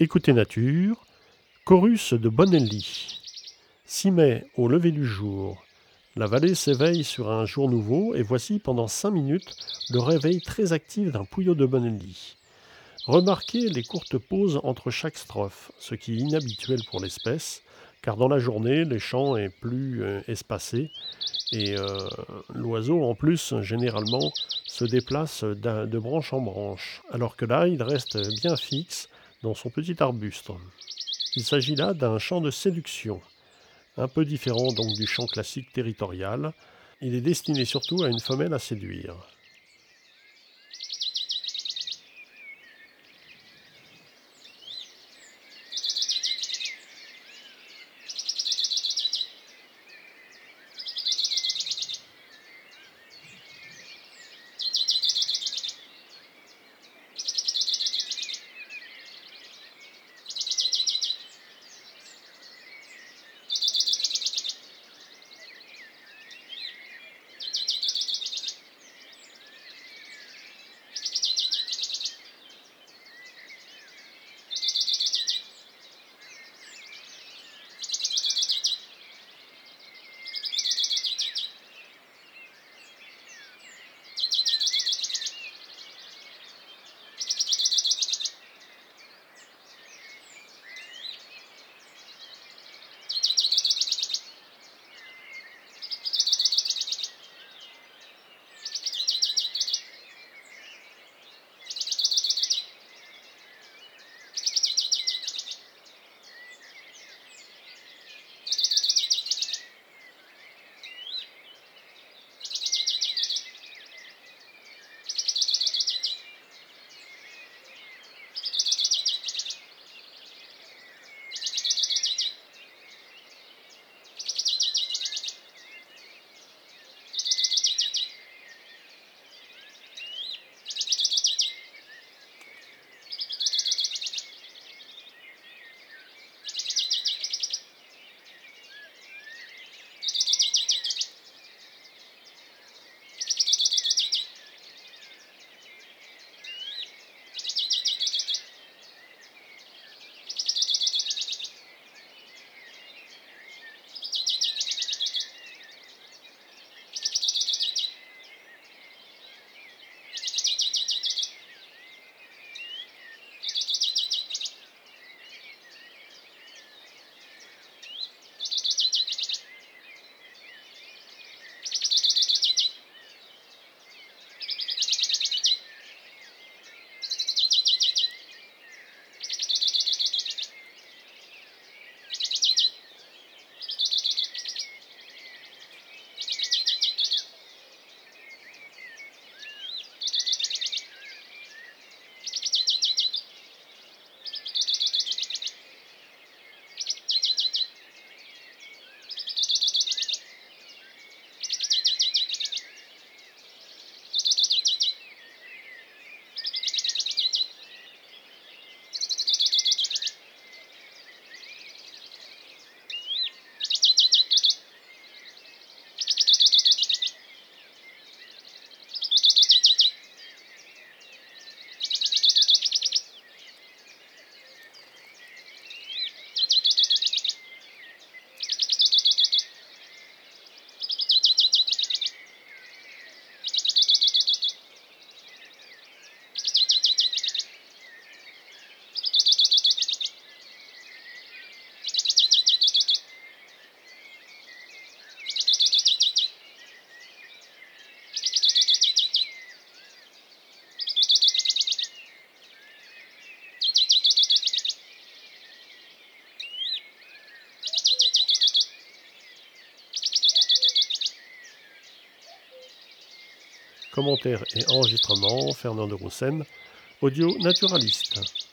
Écoutez Nature, Chorus de Bonelli. 6 mai, au lever du jour. La vallée s'éveille sur un jour nouveau et voici pendant cinq minutes le réveil très actif d'un pouillot de Bonelli. Remarquez les courtes pauses entre chaque strophe, ce qui est inhabituel pour l'espèce, car dans la journée, les chants est plus euh, espacé et euh, l'oiseau en plus généralement se déplace de branche en branche, alors que là il reste bien fixe dans son petit arbuste. Il s'agit là d'un chant de séduction, un peu différent donc du chant classique territorial. Il est destiné surtout à une femelle à séduire. Commentaires et enregistrements, Fernand de Roussen, audio naturaliste.